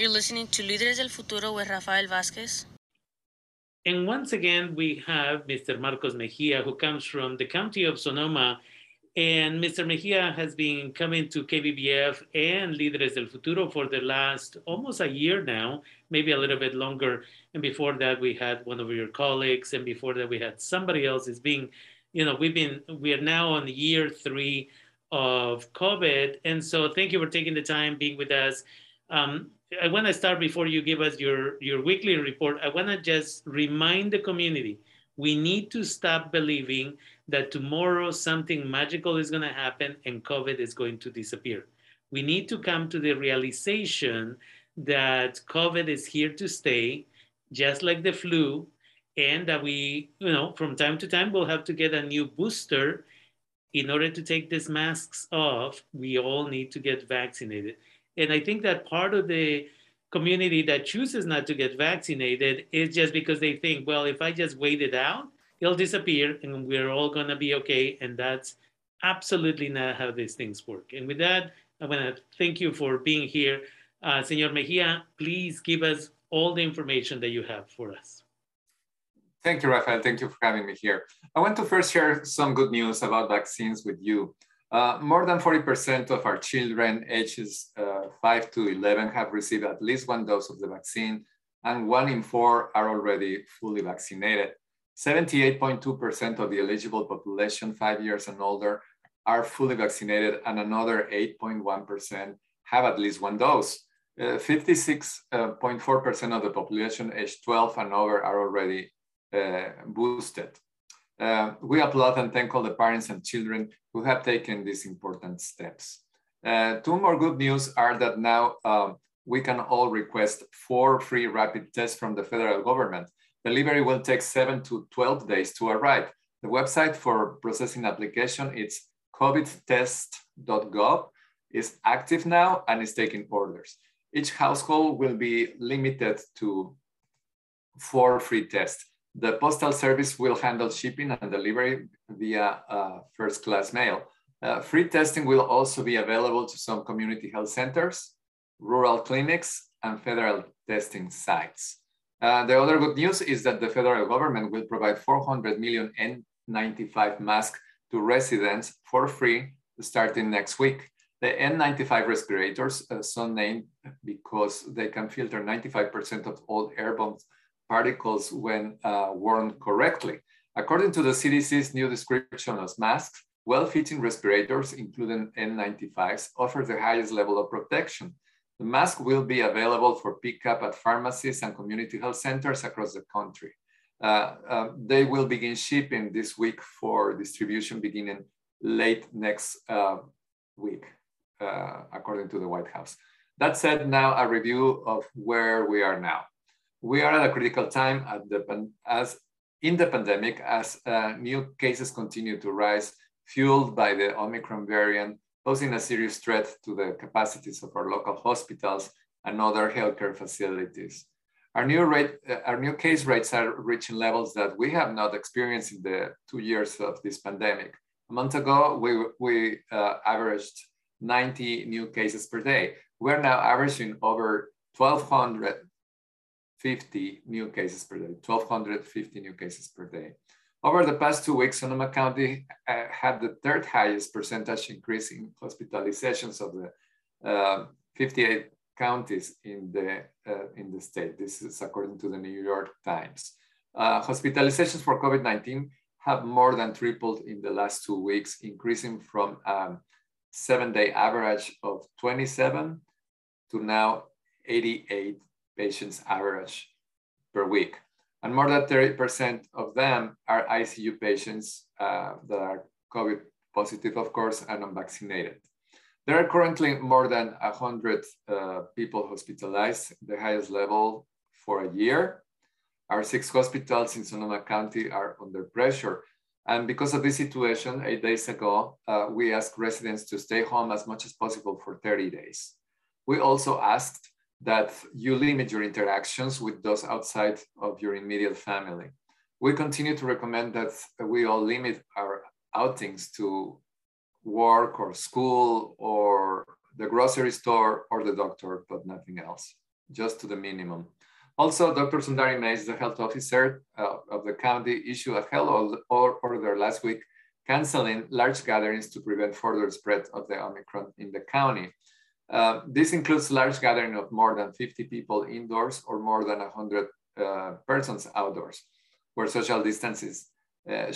You're listening to Líderes del Futuro with Rafael Vázquez. And once again, we have Mr. Marcos Mejia, who comes from the county of Sonoma. And Mr. Mejia has been coming to KBBF and Líderes del Futuro for the last almost a year now, maybe a little bit longer. And before that, we had one of your colleagues, and before that, we had somebody else. It's being, you know, we've been, we are now on year three of COVID. And so thank you for taking the time being with us. Um, I want to start before you give us your, your weekly report. I want to just remind the community we need to stop believing that tomorrow something magical is going to happen and COVID is going to disappear. We need to come to the realization that COVID is here to stay, just like the flu, and that we, you know, from time to time we'll have to get a new booster in order to take these masks off. We all need to get vaccinated. And I think that part of the community that chooses not to get vaccinated is just because they think, well, if I just wait it out, it'll disappear and we're all going to be okay. And that's absolutely not how these things work. And with that, I want to thank you for being here. Uh, Senor Mejia, please give us all the information that you have for us. Thank you, Rafael. Thank you for having me here. I want to first share some good news about vaccines with you. Uh, more than 40% of our children ages uh, 5 to 11 have received at least one dose of the vaccine, and one in four are already fully vaccinated. 78.2% of the eligible population, five years and older, are fully vaccinated, and another 8.1% have at least one dose. 56.4% uh, of the population age 12 and over are already uh, boosted. Uh, we applaud and thank all the parents and children who have taken these important steps. Uh, two more good news are that now um, we can all request four free rapid tests from the federal government. Delivery will take seven to 12 days to arrive. The website for processing application is covidtest.gov is active now and is taking orders. Each household will be limited to four free tests. The postal service will handle shipping and delivery via uh, first class mail. Uh, free testing will also be available to some community health centers, rural clinics, and federal testing sites. Uh, the other good news is that the federal government will provide 400 million N95 masks to residents for free starting next week. The N95 respirators, uh, so named because they can filter 95% of all airborne particles when uh, worn correctly. According to the CDC's new description of masks, well-fitting respirators, including N95s, offer the highest level of protection. The mask will be available for pickup at pharmacies and community health centers across the country. Uh, uh, they will begin shipping this week for distribution beginning late next uh, week, uh, according to the White House. That said, now a review of where we are now we are at a critical time at the, as in the pandemic as uh, new cases continue to rise, fueled by the Omicron variant, posing a serious threat to the capacities of our local hospitals and other healthcare facilities. Our new, rate, uh, our new case rates are reaching levels that we have not experienced in the two years of this pandemic. A month ago, we, we uh, averaged 90 new cases per day. We're now averaging over 1,200 50 new cases per day, 1,250 new cases per day. Over the past two weeks, Sonoma County uh, had the third highest percentage increase in hospitalizations of the uh, 58 counties in the, uh, in the state. This is according to the New York Times. Uh, hospitalizations for COVID-19 have more than tripled in the last two weeks, increasing from um, seven-day average of 27 to now 88 patients average per week. And more than 30% of them are ICU patients uh, that are COVID positive, of course, and unvaccinated. There are currently more than 100 uh, people hospitalized, the highest level for a year. Our six hospitals in Sonoma County are under pressure. And because of this situation, eight days ago, uh, we asked residents to stay home as much as possible for 30 days. We also asked that you limit your interactions with those outside of your immediate family. We continue to recommend that we all limit our outings to work or school or the grocery store or the doctor, but nothing else. just to the minimum. Also, Dr. Sundari Mase, the health officer uh, of the county, issued a health order last week canceling large gatherings to prevent further spread of the Omicron in the county. Uh, this includes large gathering of more than 50 people indoors or more than 100 uh, persons outdoors, where social distances, uh,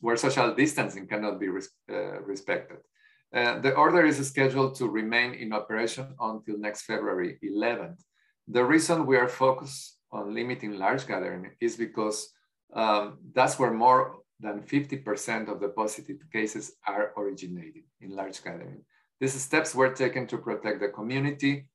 where social distancing cannot be res uh, respected. Uh, the order is scheduled to remain in operation until next February 11th. The reason we are focused on limiting large gathering is because um, that's where more than 50% of the positive cases are originating in large gathering. These steps were taken to protect the community,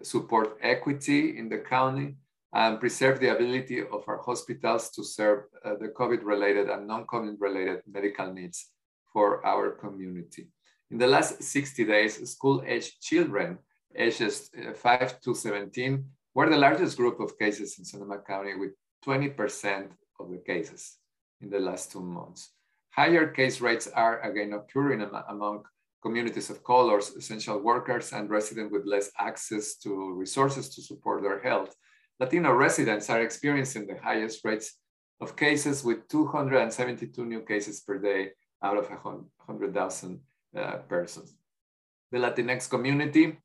support equity in the county, and preserve the ability of our hospitals to serve uh, the COVID-related and non-COVID related medical needs for our community. In the last 60 days, school-aged children ages uh, 5 to 17 were the largest group of cases in Sonoma County with 20% of the cases in the last two months. Higher case rates are again occurring among communities of colors, essential workers, and residents with less access to resources to support their health. Latino residents are experiencing the highest rates of cases with 272 new cases per day out of 100,000 uh, persons. The Latinx community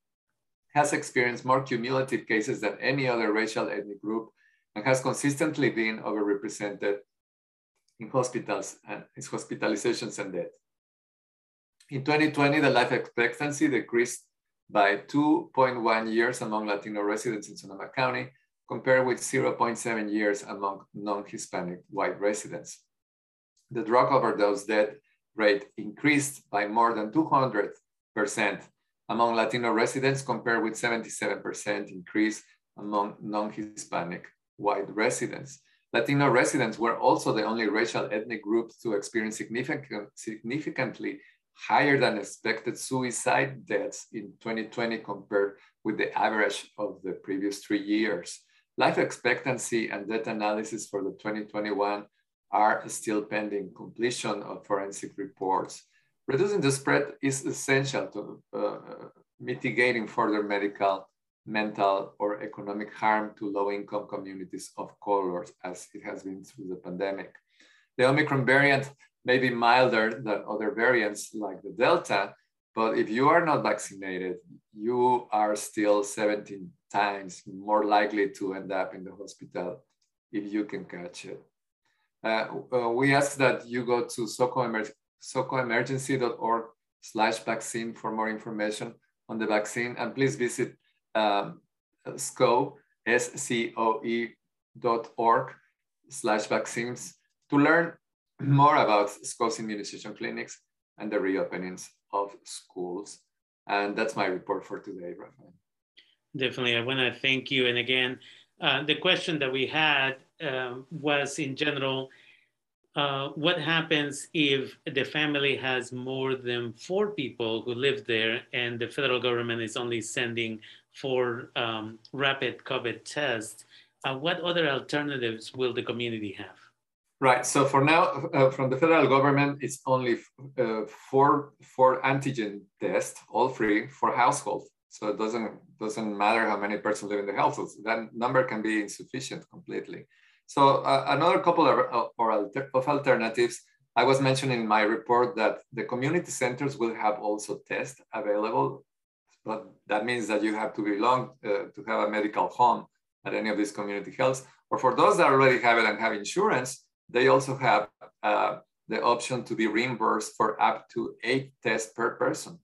has experienced more cumulative cases than any other racial ethnic group and has consistently been overrepresented in hospitals and its hospitalizations and death. In 2020, the life expectancy decreased by 2.1 years among Latino residents in Sonoma County, compared with 0.7 years among non-Hispanic white residents. The drug overdose death rate increased by more than 200% among Latino residents compared with 77% increase among non-Hispanic white residents. Latino residents were also the only racial ethnic group to experience significant, significantly higher than expected suicide deaths in 2020 compared with the average of the previous three years. Life expectancy and death analysis for the 2021 are still pending completion of forensic reports. Reducing the spread is essential to uh, mitigating further medical, mental, or economic harm to low-income communities of colors, as it has been through the pandemic. The Omicron variant may be milder than other variants like the Delta, but if you are not vaccinated, you are still 17 times more likely to end up in the hospital if you can catch it. Uh, uh, we ask that you go to SOCO socoemergency.org slash vaccine for more information on the vaccine. And please visit um, SCOE, S-C-O-E dot org slash vaccines to learn more about SCOE's immunization clinics and the reopenings of schools. And that's my report for today, Rafael. Definitely. I want to thank you. And again, uh, the question that we had uh, was in general, uh, what happens if the family has more than four people who live there and the federal government is only sending four um, rapid COVID tests? Uh, what other alternatives will the community have? Right. So for now, uh, from the federal government, it's only uh, four four antigen tests, all free for households. So it doesn't doesn't matter how many persons live in the households. That number can be insufficient completely. So uh, another couple of, of alternatives, I was mentioning in my report that the community centers will have also tests available, but that means that you have to belong uh, to have a medical home at any of these community health. Or for those that already have it and have insurance, they also have uh, the option to be reimbursed for up to eight tests per person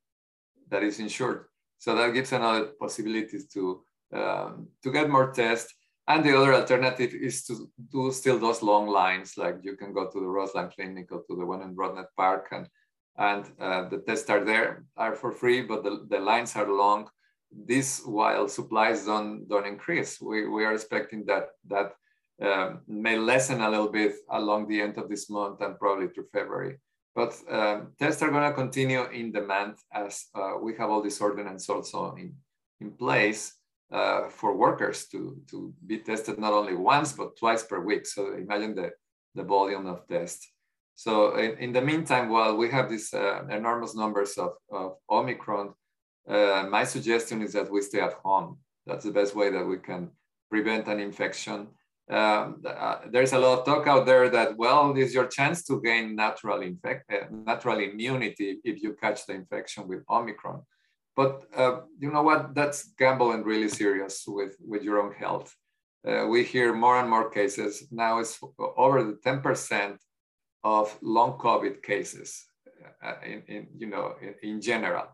that is insured. So that gives another possibilities to, um, to get more tests and the other alternative is to do still those long lines, like you can go to the Roseland Clinic or to the one in Broadnet Park, and and uh, the tests are there are for free, but the, the lines are long. This while supplies don't don't increase. We we are expecting that that um, may lessen a little bit along the end of this month and probably through February. But um, tests are going to continue in demand as uh, we have all this ordinance also in, in place uh, for workers to, to be tested not only once, but twice per week. So imagine the, the volume of tests. So in, in the meantime, while we have these uh, enormous numbers of, of Omicron, uh, my suggestion is that we stay at home. That's the best way that we can prevent an infection. Um, uh, there's a lot of talk out there that, well, this is your chance to gain natural, infect, uh, natural immunity if you catch the infection with Omicron. But uh, you know what? That's gambling really serious with, with your own health. Uh, we hear more and more cases. Now it's over the 10% of long COVID cases uh, in, in, you know, in, in general.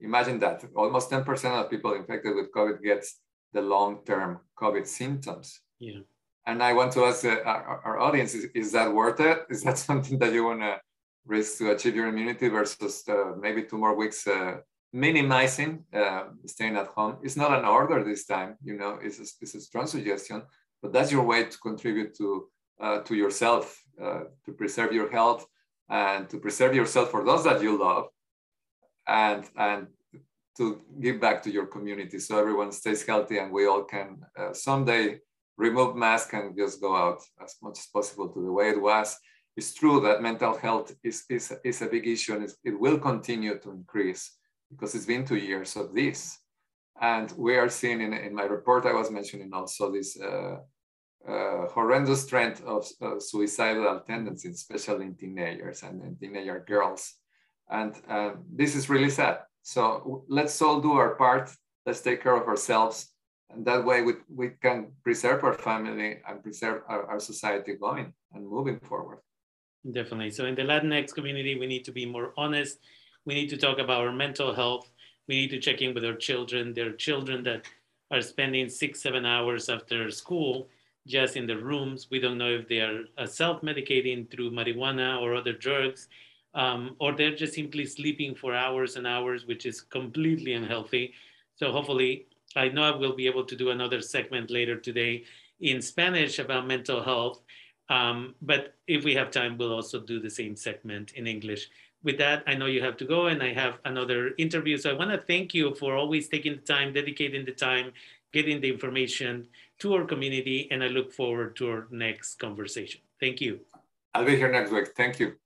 Imagine that almost 10% of people infected with COVID gets the long-term COVID symptoms. Yeah. And I want to ask uh, our, our, audience, is, is, that worth it? Is that something that you want to risk to achieve your immunity versus uh, maybe two more weeks uh, minimizing uh, staying at home? It's not an order this time, you know, it's a, it's a strong suggestion, but that's your way to contribute to, uh, to yourself, uh, to preserve your health and to preserve yourself for those that you love and, and to give back to your community so everyone stays healthy and we all can someday remove mask and just go out as much as possible to the way it was. It's true that mental health is, is, is a big issue and it will continue to increase because it's been two years of this. And we are seeing in, in my report, I was mentioning also this uh, uh, horrendous trend of uh, suicidal tendencies, especially in teenagers and in teenager girls. And this is really sad. So let's all do our part. Let's take care of ourselves and that way we, we can preserve our family and preserve our, our society going and moving forward. Definitely. So in the Latinx community, we need to be more honest. We need to talk about our mental health. We need to check in with our children. There are children that are spending six, seven hours after school just in the rooms. We don't know if they are uh, self-medicating through marijuana or other drugs, um, or they're just simply sleeping for hours and hours, which is completely unhealthy. So hopefully I know I will be able to do another segment later today in Spanish about mental health. Um, but if we have time, we'll also do the same segment in English. With that, I know you have to go and I have another interview. So I want to thank you for always taking the time, dedicating the time, getting the information to our community. And I look forward to our next conversation. Thank you. I'll be here next week. Thank you.